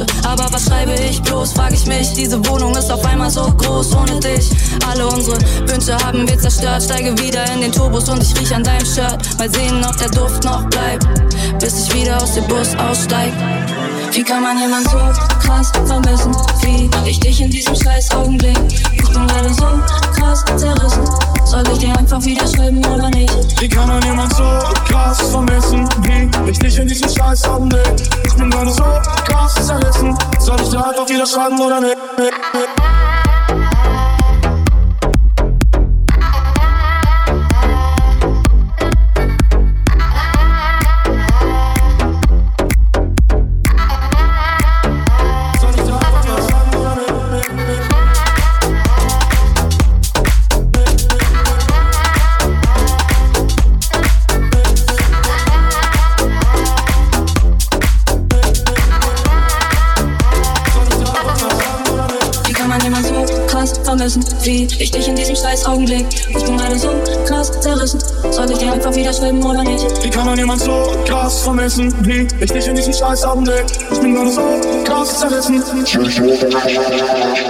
Tasche. Aber was schreibe ich bloß, frag ich mich. Diese Wohnung ist auf einmal so groß ohne dich. Alle unsere Wünsche haben wir zerstört. Steige wieder in den Turbus und ich riech an deinem Shirt. Mal sehen, ob der Duft noch bleibt, bis ich wieder aus dem Bus aussteig. Wie kann man jemand so krass vermissen? Wie ich dich in diesem scheiß Augenblick? Ich bin gerade so krass zerrissen. Soll ich dir einfach wieder schreiben oder nicht? Wie kann man jemand so krass vermissen? Wie ich dich in diesem scheiß Augenblick? Ich bin gerade so krass zerrissen. Soll ich dir einfach wieder schreiben oder nicht? Vermissen, wie ich dich in diesem scheiß Augenblick? Ich bin gerade so krass zerrissen.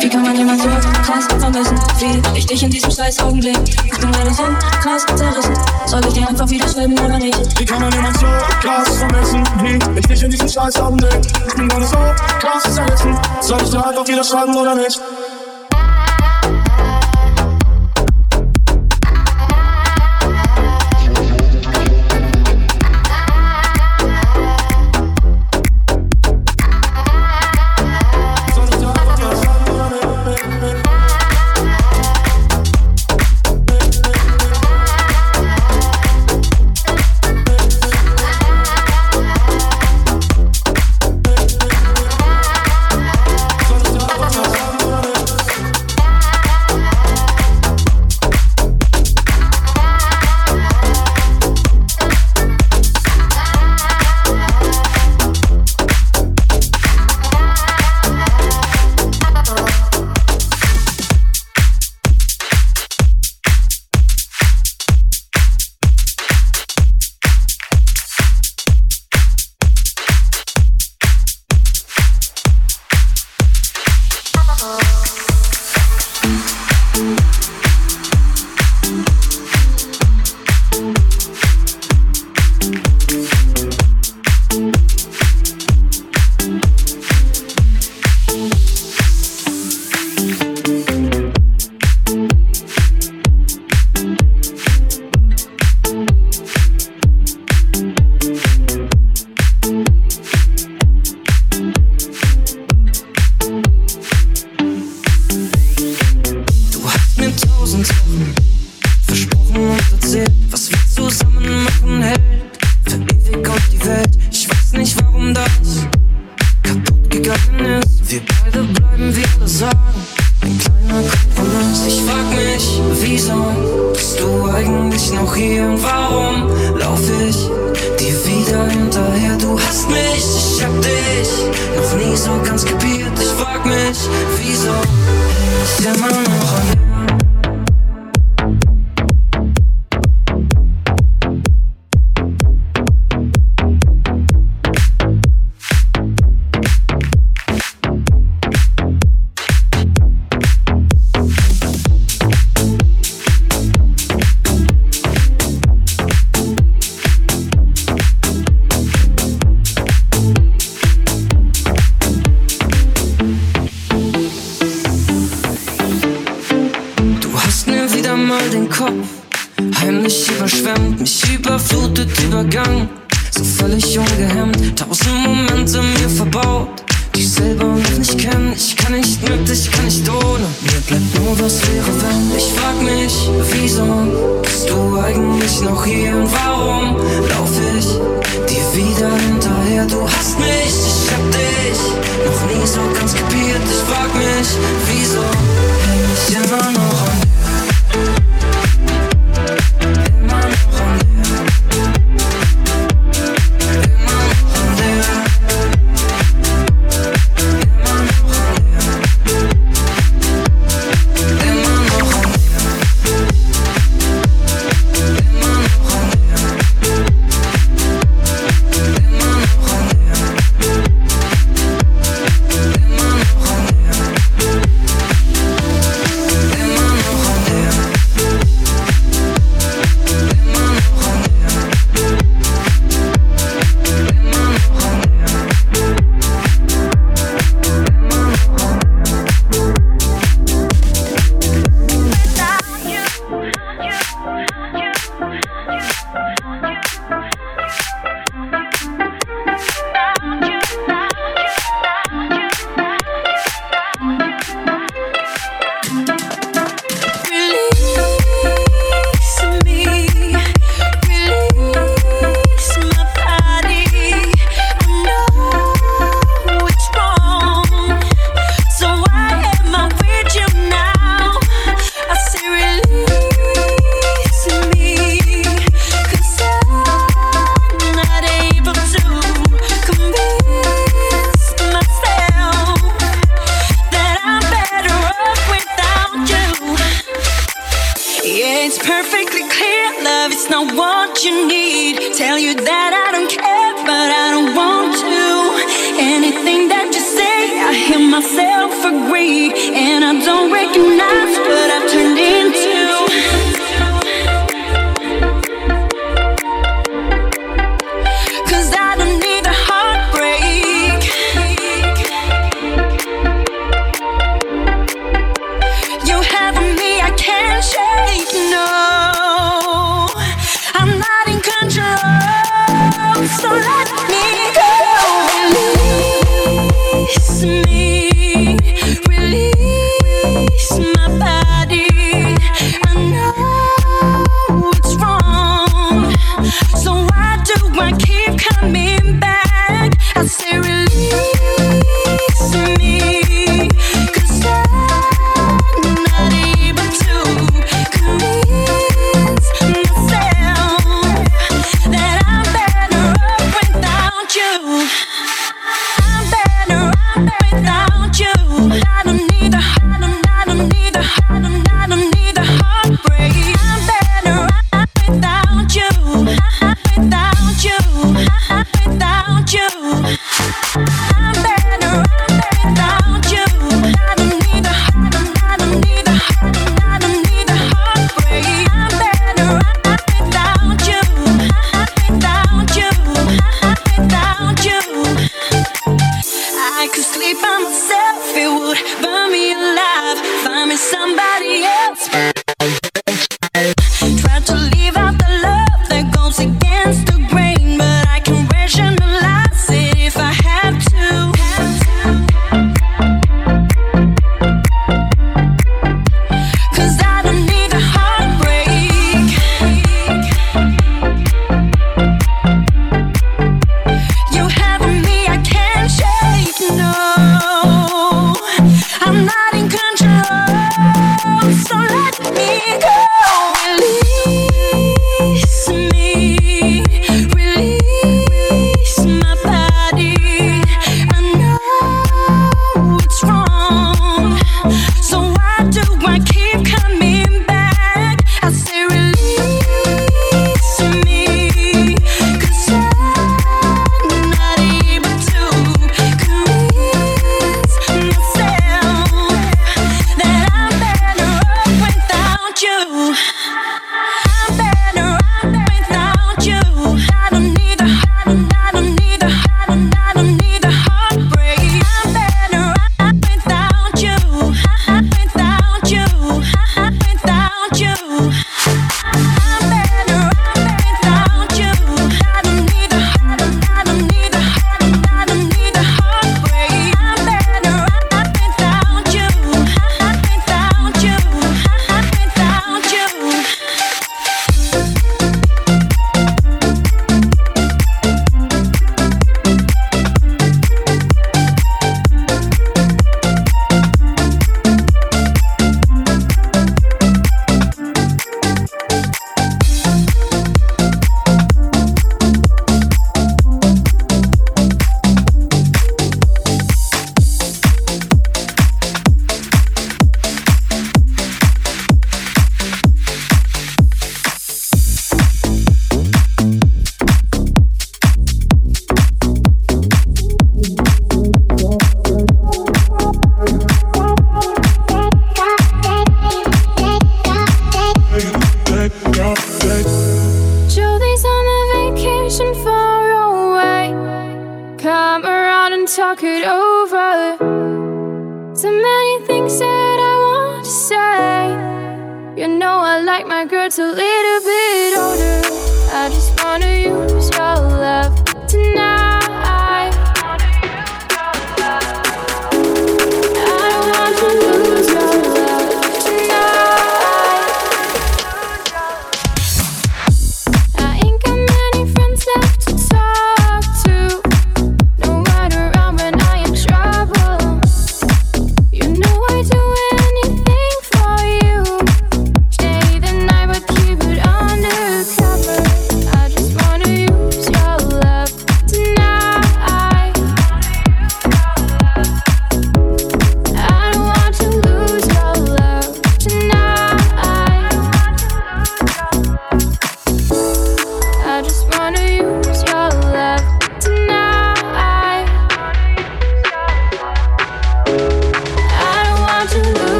Wie kann man jemand so krass vermissen, wie ich dich in diesem scheiß Augenblick? Ich bin gerade so krass zerrissen. Soll ich dir einfach wieder schreiben oder nicht? Wie kann man jemand so krass vermissen, wie ich dich in diesem scheiß Augenblick? Ich bin gerade so krass zerrissen. Soll ich dir einfach wieder schreiben oder nicht?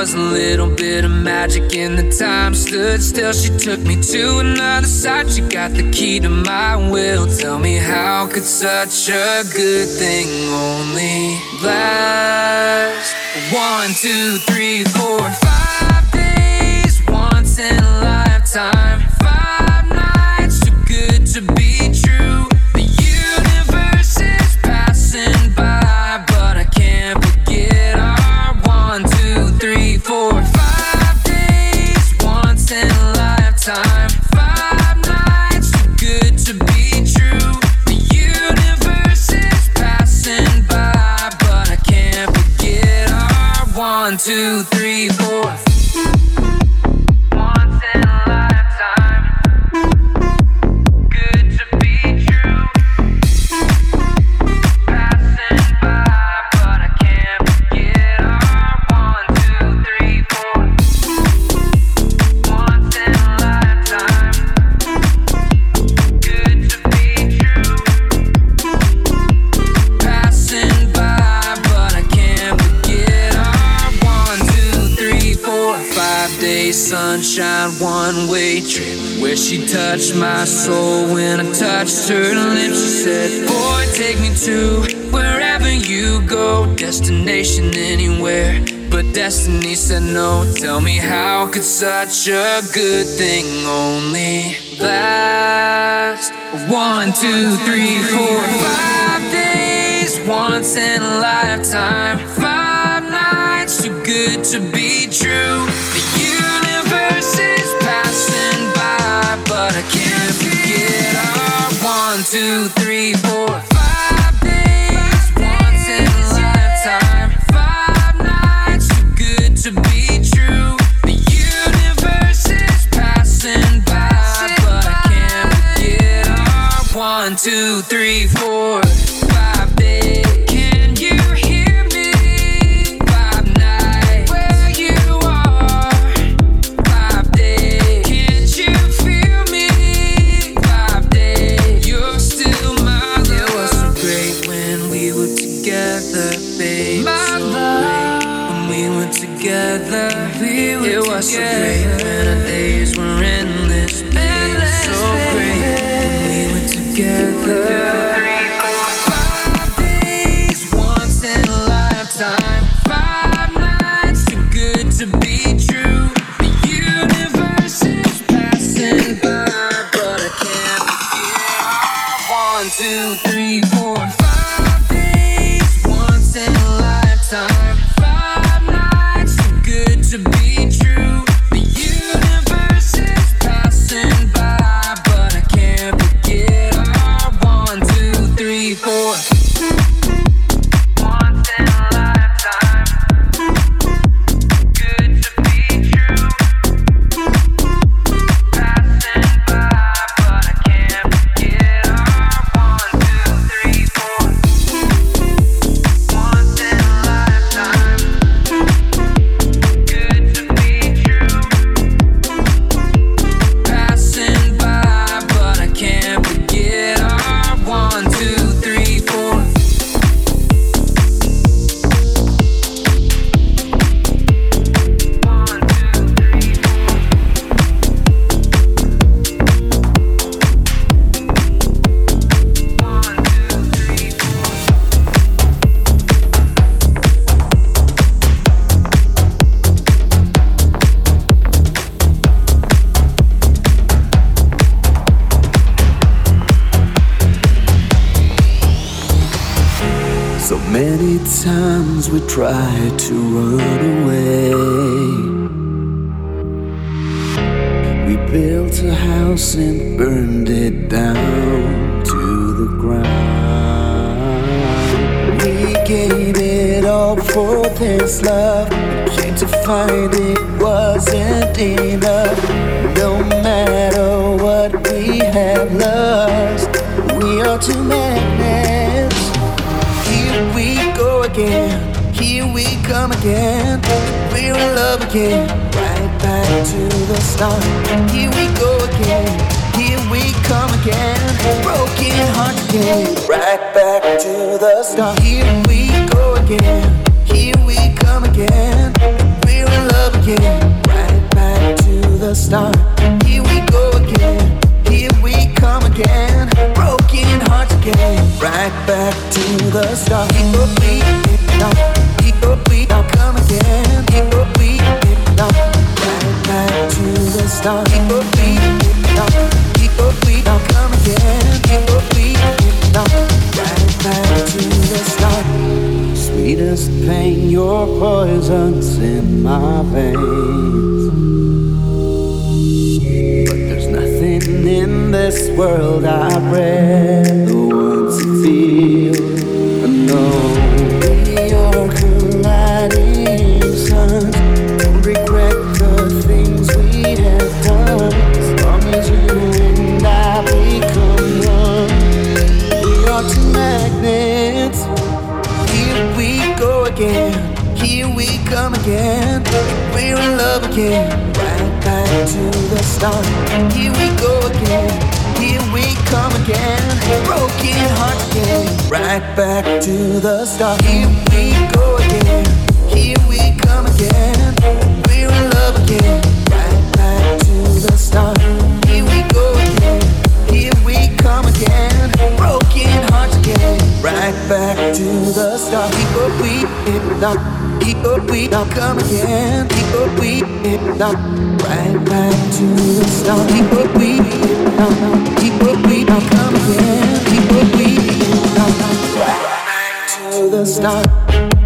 was a little bit of magic in the time stood still. She took me to another side. She got the key to my will. Tell me how could such a good thing only last? One, two, three, four, five sunshine one way trip where she touched my soul when I touched her lips. She said, Boy, take me to wherever you go, destination anywhere. But destiny said no. Tell me, how could such a good thing only last? One, two, three, four, five days, once in a lifetime. Five nights, too good to be true. But I can't forget our one, two, three, four, five days. Once in a lifetime, five nights, too good to be true. The universe is passing by, but I can't forget our one, two, three, four. Try to run away. We built a house and burned it down to the ground. We gave it all for this love. Came to find it wasn't enough. No matter what we have lost, we are two magnets. Here we go again here we come again. We're in love again. Right back to the start. Here we go again. Here we come again. Broken heart again. Right back to the start. Here we go again. Here we come again. We're in love again. Right back to the start. Here we go again. Here we come again. Broken hearts again. Right back to the start. Here we now. Here we now come again. Here we now. Right back to the start. Here we now. Here we now come again. Here we now. Right back to the start. Sweetest pain, your poison's in my veins. But there's nothing in this world I'd rather want to feel. No, we are colliding suns. Don't regret the things we have done. As long as you and I become one, we are two magnets. Here we go again. Here we come again. We're in love again. To the start. Here we go again. Here we come again. Broken heart again. Right back to the start. Here we go again. Here we come again. We're in love again. Right back to the start. Here we go again. Here we come again. Broken hearts again. Right back to the start. Keep up, we it. Keep up, we now come again. Keep up, we now. Right back to the start. Keep up, we now. Keep up, we now come again. Keep up, we now. Right back to the start.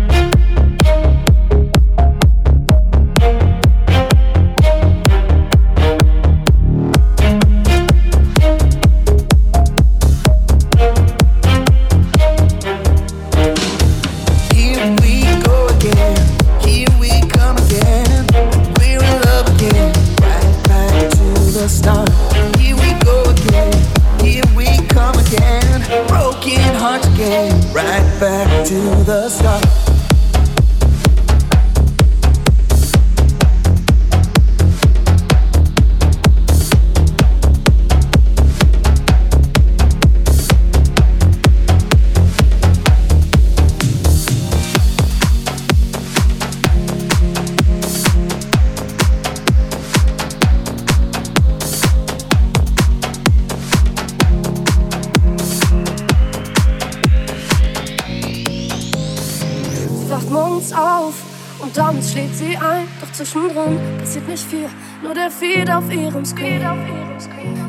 Auf ihrem Screen.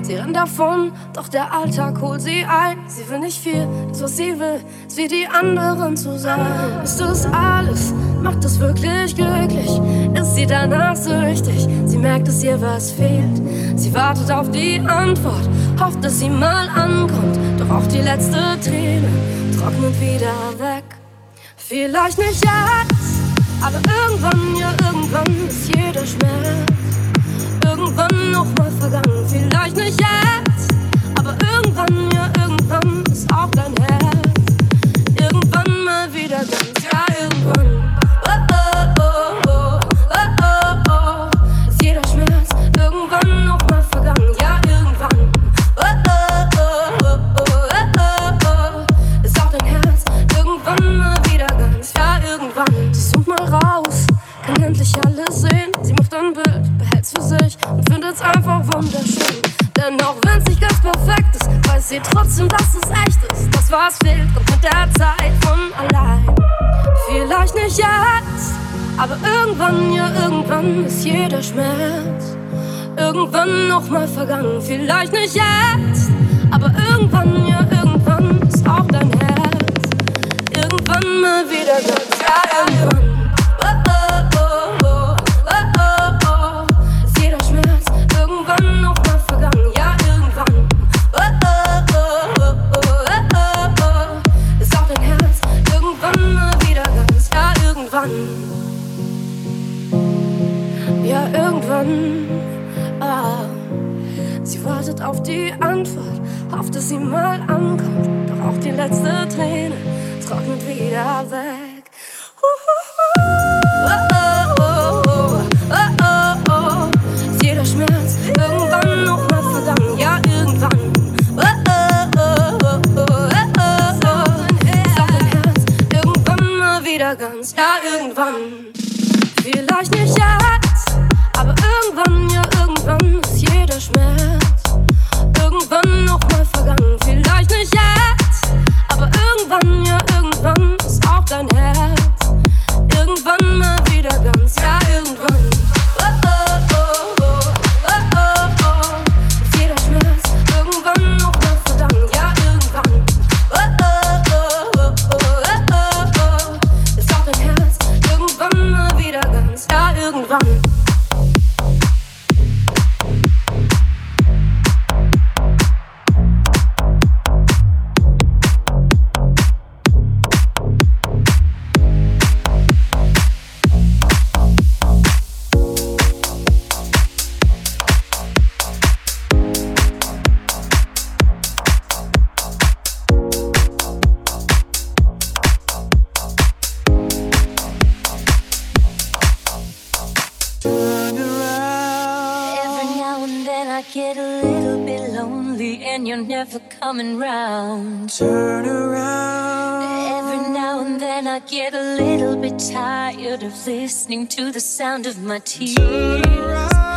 Sie rennt davon, doch der Alltag holt sie ein. Sie will nicht viel, das was sie will, ist wie die anderen zu sein. Ist das alles? Macht es wirklich glücklich? Ist sie danach süchtig? Sie merkt, dass ihr was fehlt. Sie wartet auf die Antwort, hofft, dass sie mal ankommt. Doch auch die letzte Träne trocknet wieder weg. Vielleicht nicht jetzt, aber irgendwann, ja irgendwann ist jeder Schmerz irgendwann noch mal vergangen. Vielleicht nicht jetzt, aber irgendwann, ja nochmal vergangen, vielleicht nicht jetzt. Antwort, hofft, dass sie mal ankommt. Doch auch die letzte Träne trocknet wieder weg. ganz, ja, irgendwann. Vielleicht nicht jetzt, aber irgendwann, ja, irgendwann irgendwann nochmal vergangen. Vielleicht nicht jetzt, aber irgendwann, ja, irgendwann ist auch dein Herz. Irgendwann mal wieder ganz, ja, irgendwann. Coming round. Turn around. Every now and then I get a little bit tired of listening to the sound of my tears.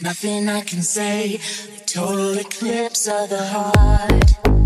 Can say total eclipse of the heart.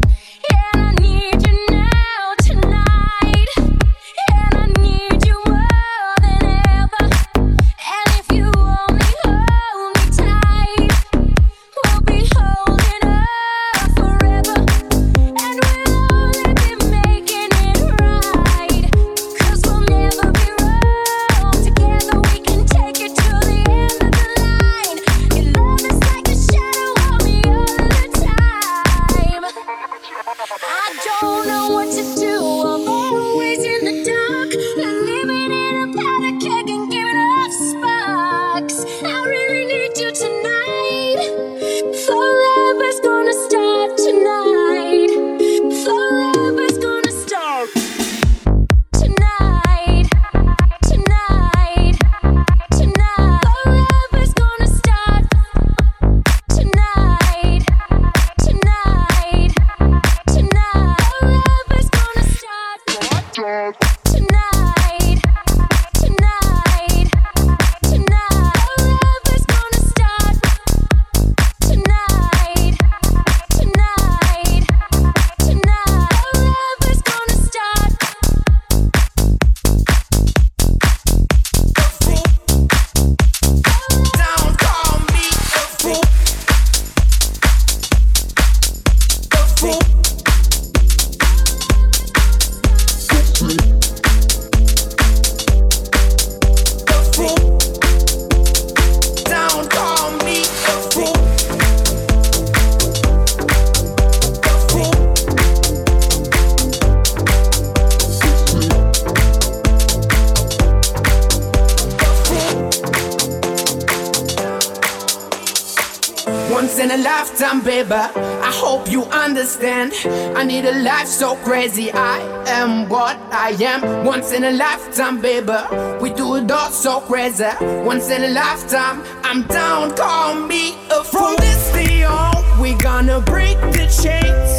We do it all so crazy. Once in a lifetime, I'm down. Call me a fool. From this day on, we gonna break the chains.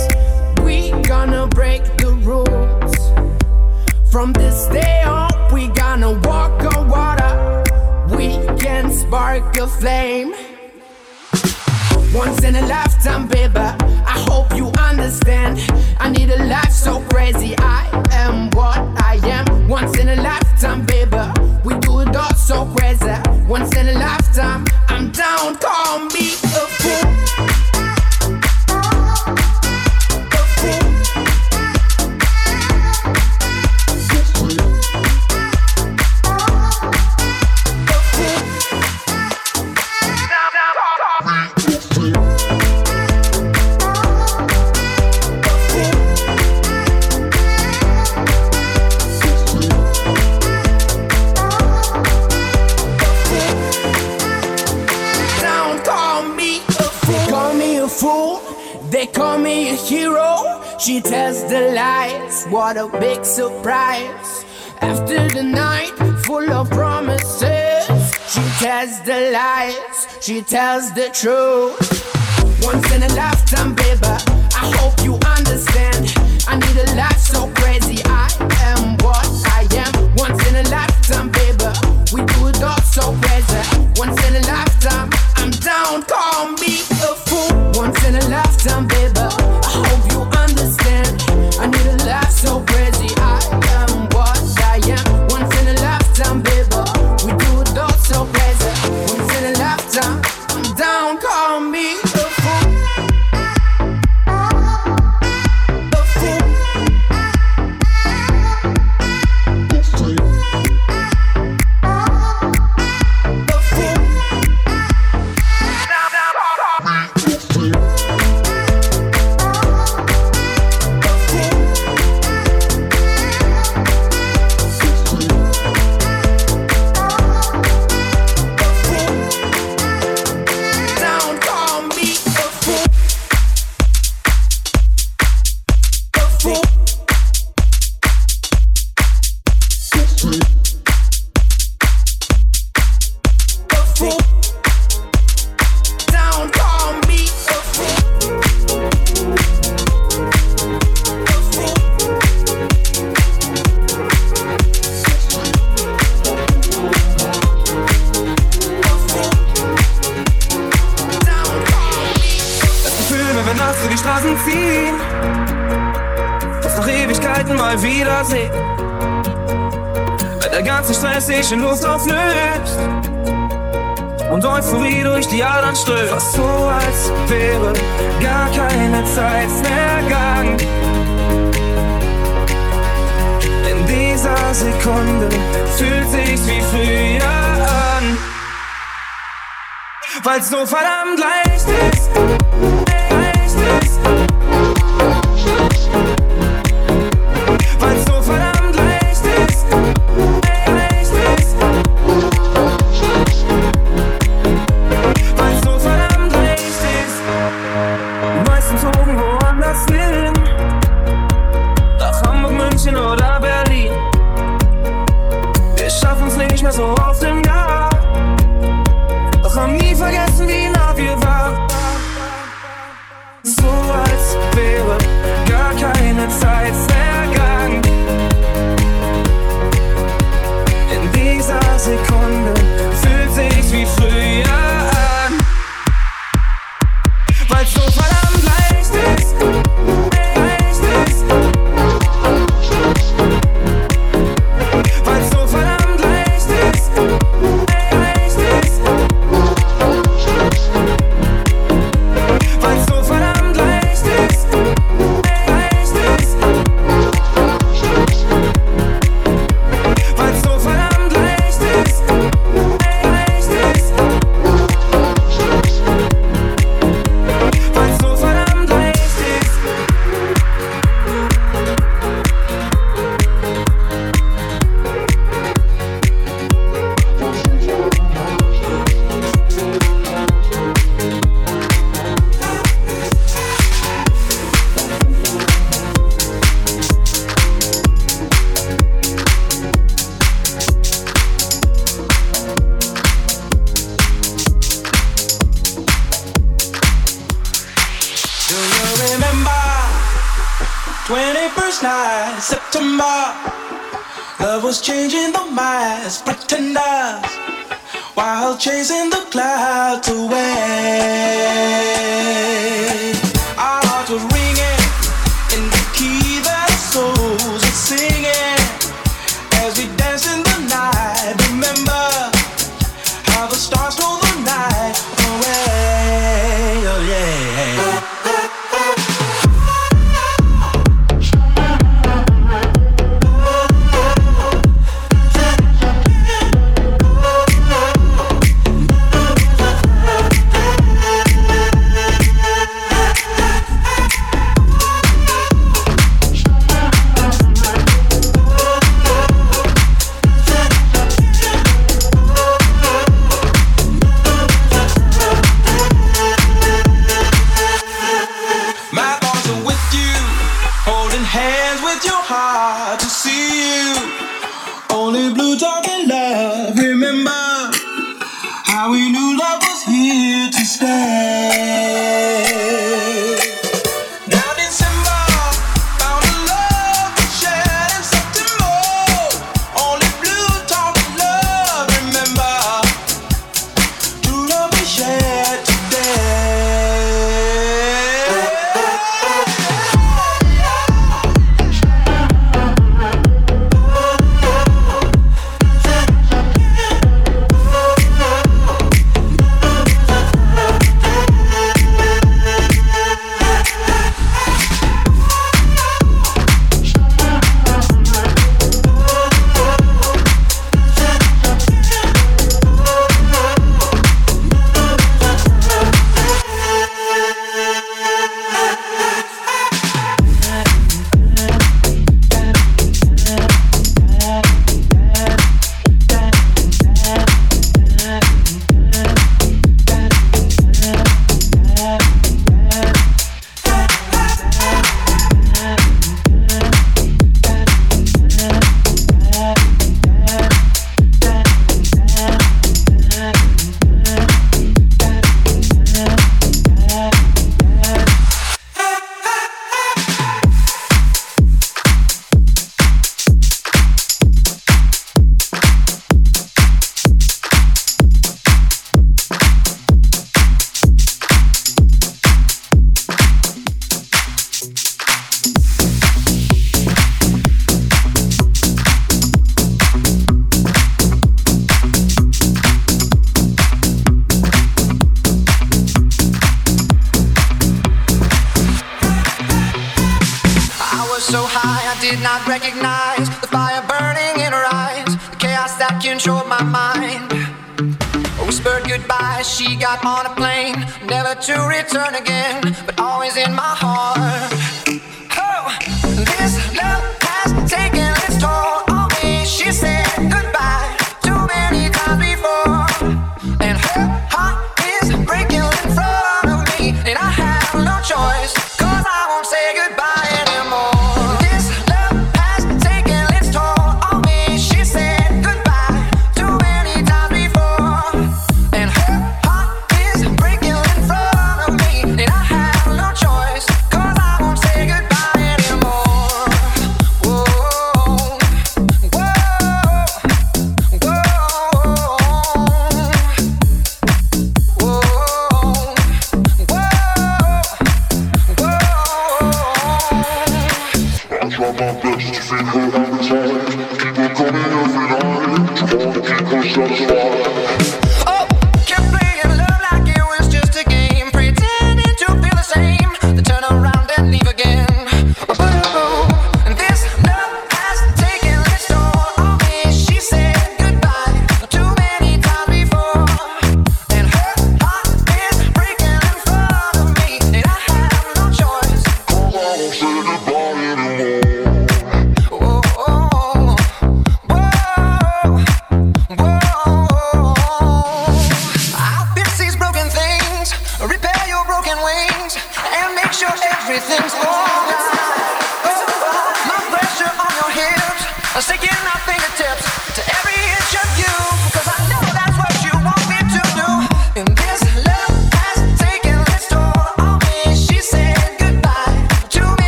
We gonna break the rules. From this day on, we gonna walk on water. We can spark a flame. Once in a lifetime, baby. I hope you understand. I need a life so crazy. I am what I am. Once in a lifetime, baby. We do it all so crazy. Once in a lifetime, I'm down. Call me a fool. She tells the lies, what a big surprise. After the night full of promises, she tells the lies, she tells the truth. Once in a lifetime, baby, I hope you understand. I need a life Durch die Straßen ziehen, dass nach Ewigkeiten mal wiedersehen. Wenn der ganze Stress sich in Luft auflöst und Euphorie durch die Adern strömt. Fast so, als wäre gar keine Zeit vergangen. In dieser Sekunde fühlt sich's wie früher an. Weil's so verdammt leicht ist.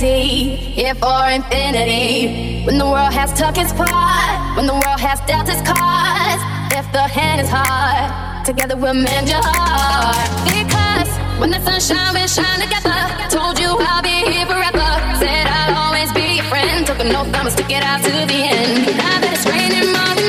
here for infinity. When the world has took its part, when the world has dealt its cards, if the hand is hard, together we'll mend your heart. Because when the sunshine will shine together, told you I'll be here forever. Said I'll always be your friend. Took an oath, I'ma stick it out to the end. Now that it's raining more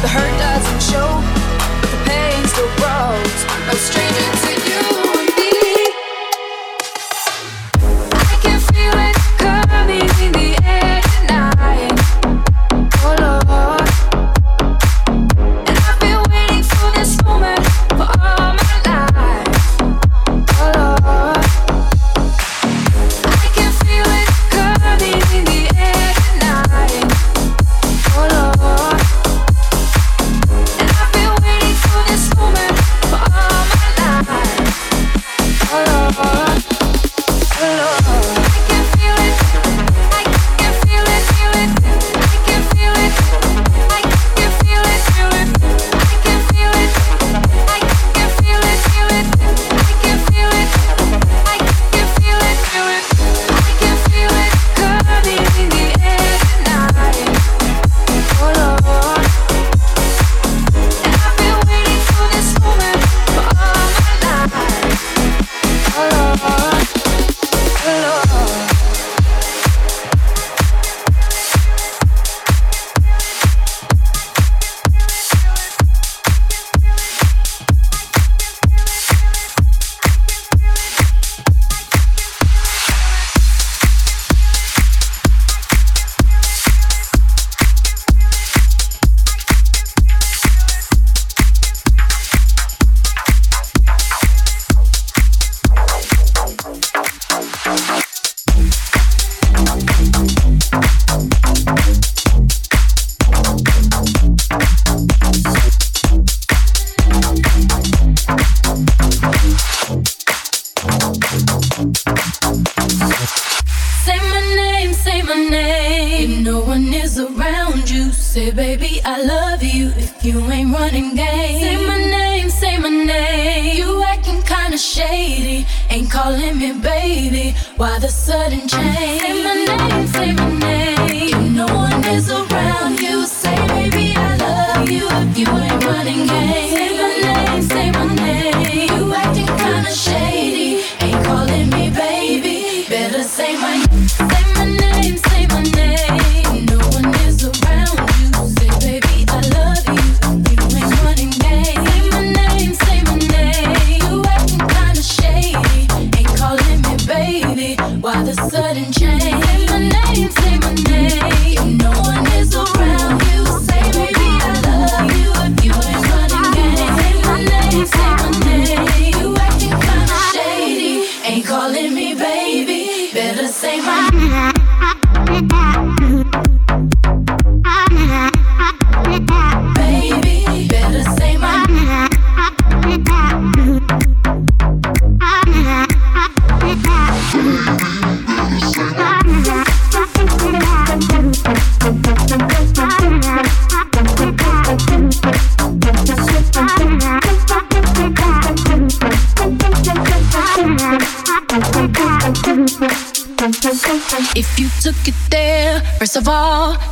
The hurt doesn't show, but the pain still grows. A stranger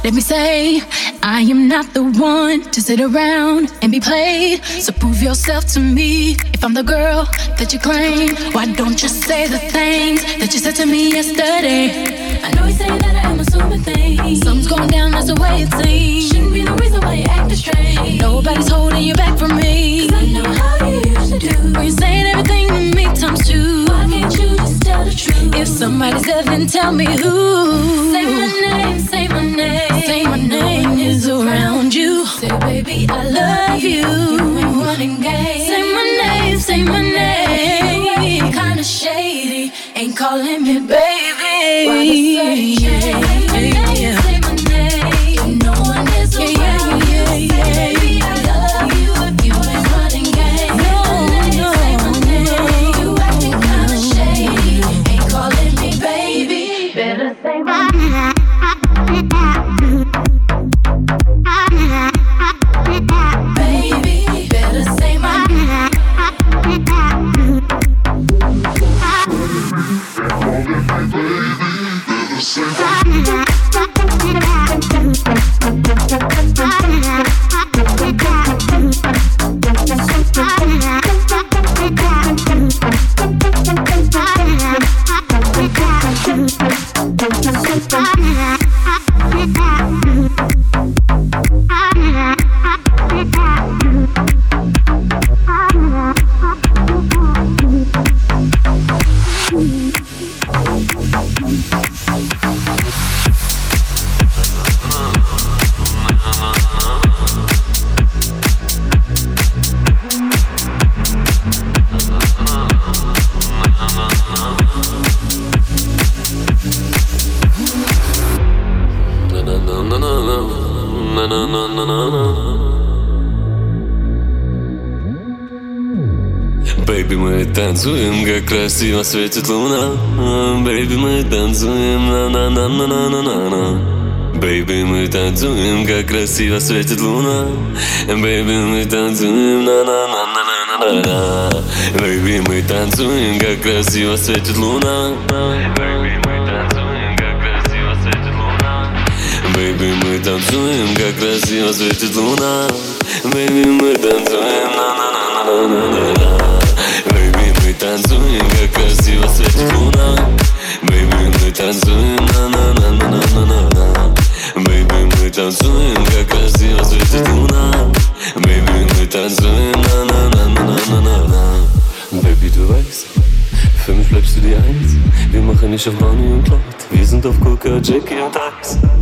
let me say, I am not the one to sit around and be played. So prove yourself to me if I'm the girl that you claim. Why don't you say the things that you said to me yesterday? I know you say that I am assuming things. Something's going down, that's the way it seems. The reason why you acting strange. Nobody's holding you back from me. Cause I know how you used to do. When you're saying everything to me times two. Why can't you just tell the truth? If somebody's there, then tell me who. Say my name, say my name. Say my name is around you. Say, baby, I love you. You ain't running game. Say my name, say my name. Kinda shady, ain't calling me baby. Why the sudden change? Красиво светит луна. Бэйби, мы танцуем на на на на на на на на Бэйби, мы танцуем, как красиво светит луна. Бэйби, мы танцуем на на на на на на на Бэйби, мы танцуем, как красиво светит луна. Бэйби, мы танцуем, как красиво светит луна. Бэйби, мы танцуем, как красиво светит луна. Бэйби, мы танцуем на на на на на на на танцуем, как красиво светит луна Бэйби, мы танцуем, на-на-на-на-на-на-на Бэйби, мы танцуем, как красиво светит луна Бэйби, мы танцуем, на-на-на-на-на-на-на Baby, du weißt, für mich bleibst du die Eins Wir machen nicht auf Bonnie und Clyde Wir sind auf Coca, Jackie und Ice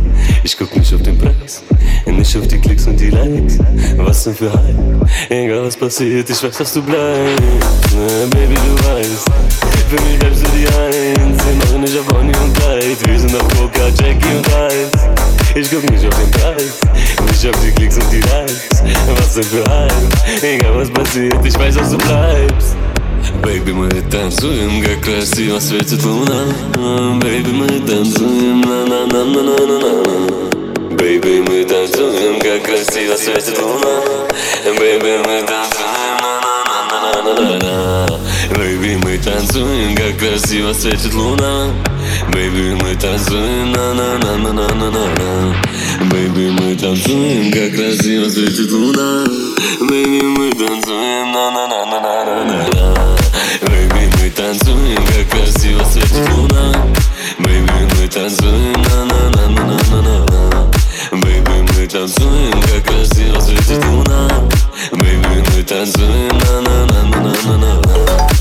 ich guck nicht auf den Preis nicht auf die Klicks und die Likes. Was denn für Hype? Egal was passiert, ich weiß, dass du bleibst. Ne, Baby, du weißt, für mich bleibst du die Eins. Wir machen nicht auf Bonnie und Clyde. Wir sind auf Coca, Jackie und Ice. Ich guck nicht auf den Preis, nicht auf die Klicks und die Likes. Was denn für Hype? Egal was passiert, ich weiß, dass du bleibst. Baby, мы танцуем, как красиво светит луна Baby, мы танцуем, на-на-на-на-на-на Baby, мы танцуем, как красиво светит луна Baby, мы танцуем, Танцуем, как красиво светит луна Baby, мы танцуем, на-на-на-на-на-на-на Baby, мы танцуем, как красиво светит луна Baby, мы танцуем, на-на-на-на-на-на-на Baby, мы танцуем, как красиво светит луна Baby, мы танцуем, на-на-на-на-на-на-на Baby, мы танцуем, как красиво светит луна Baby, мы танцуем, на-на-на-на-на-на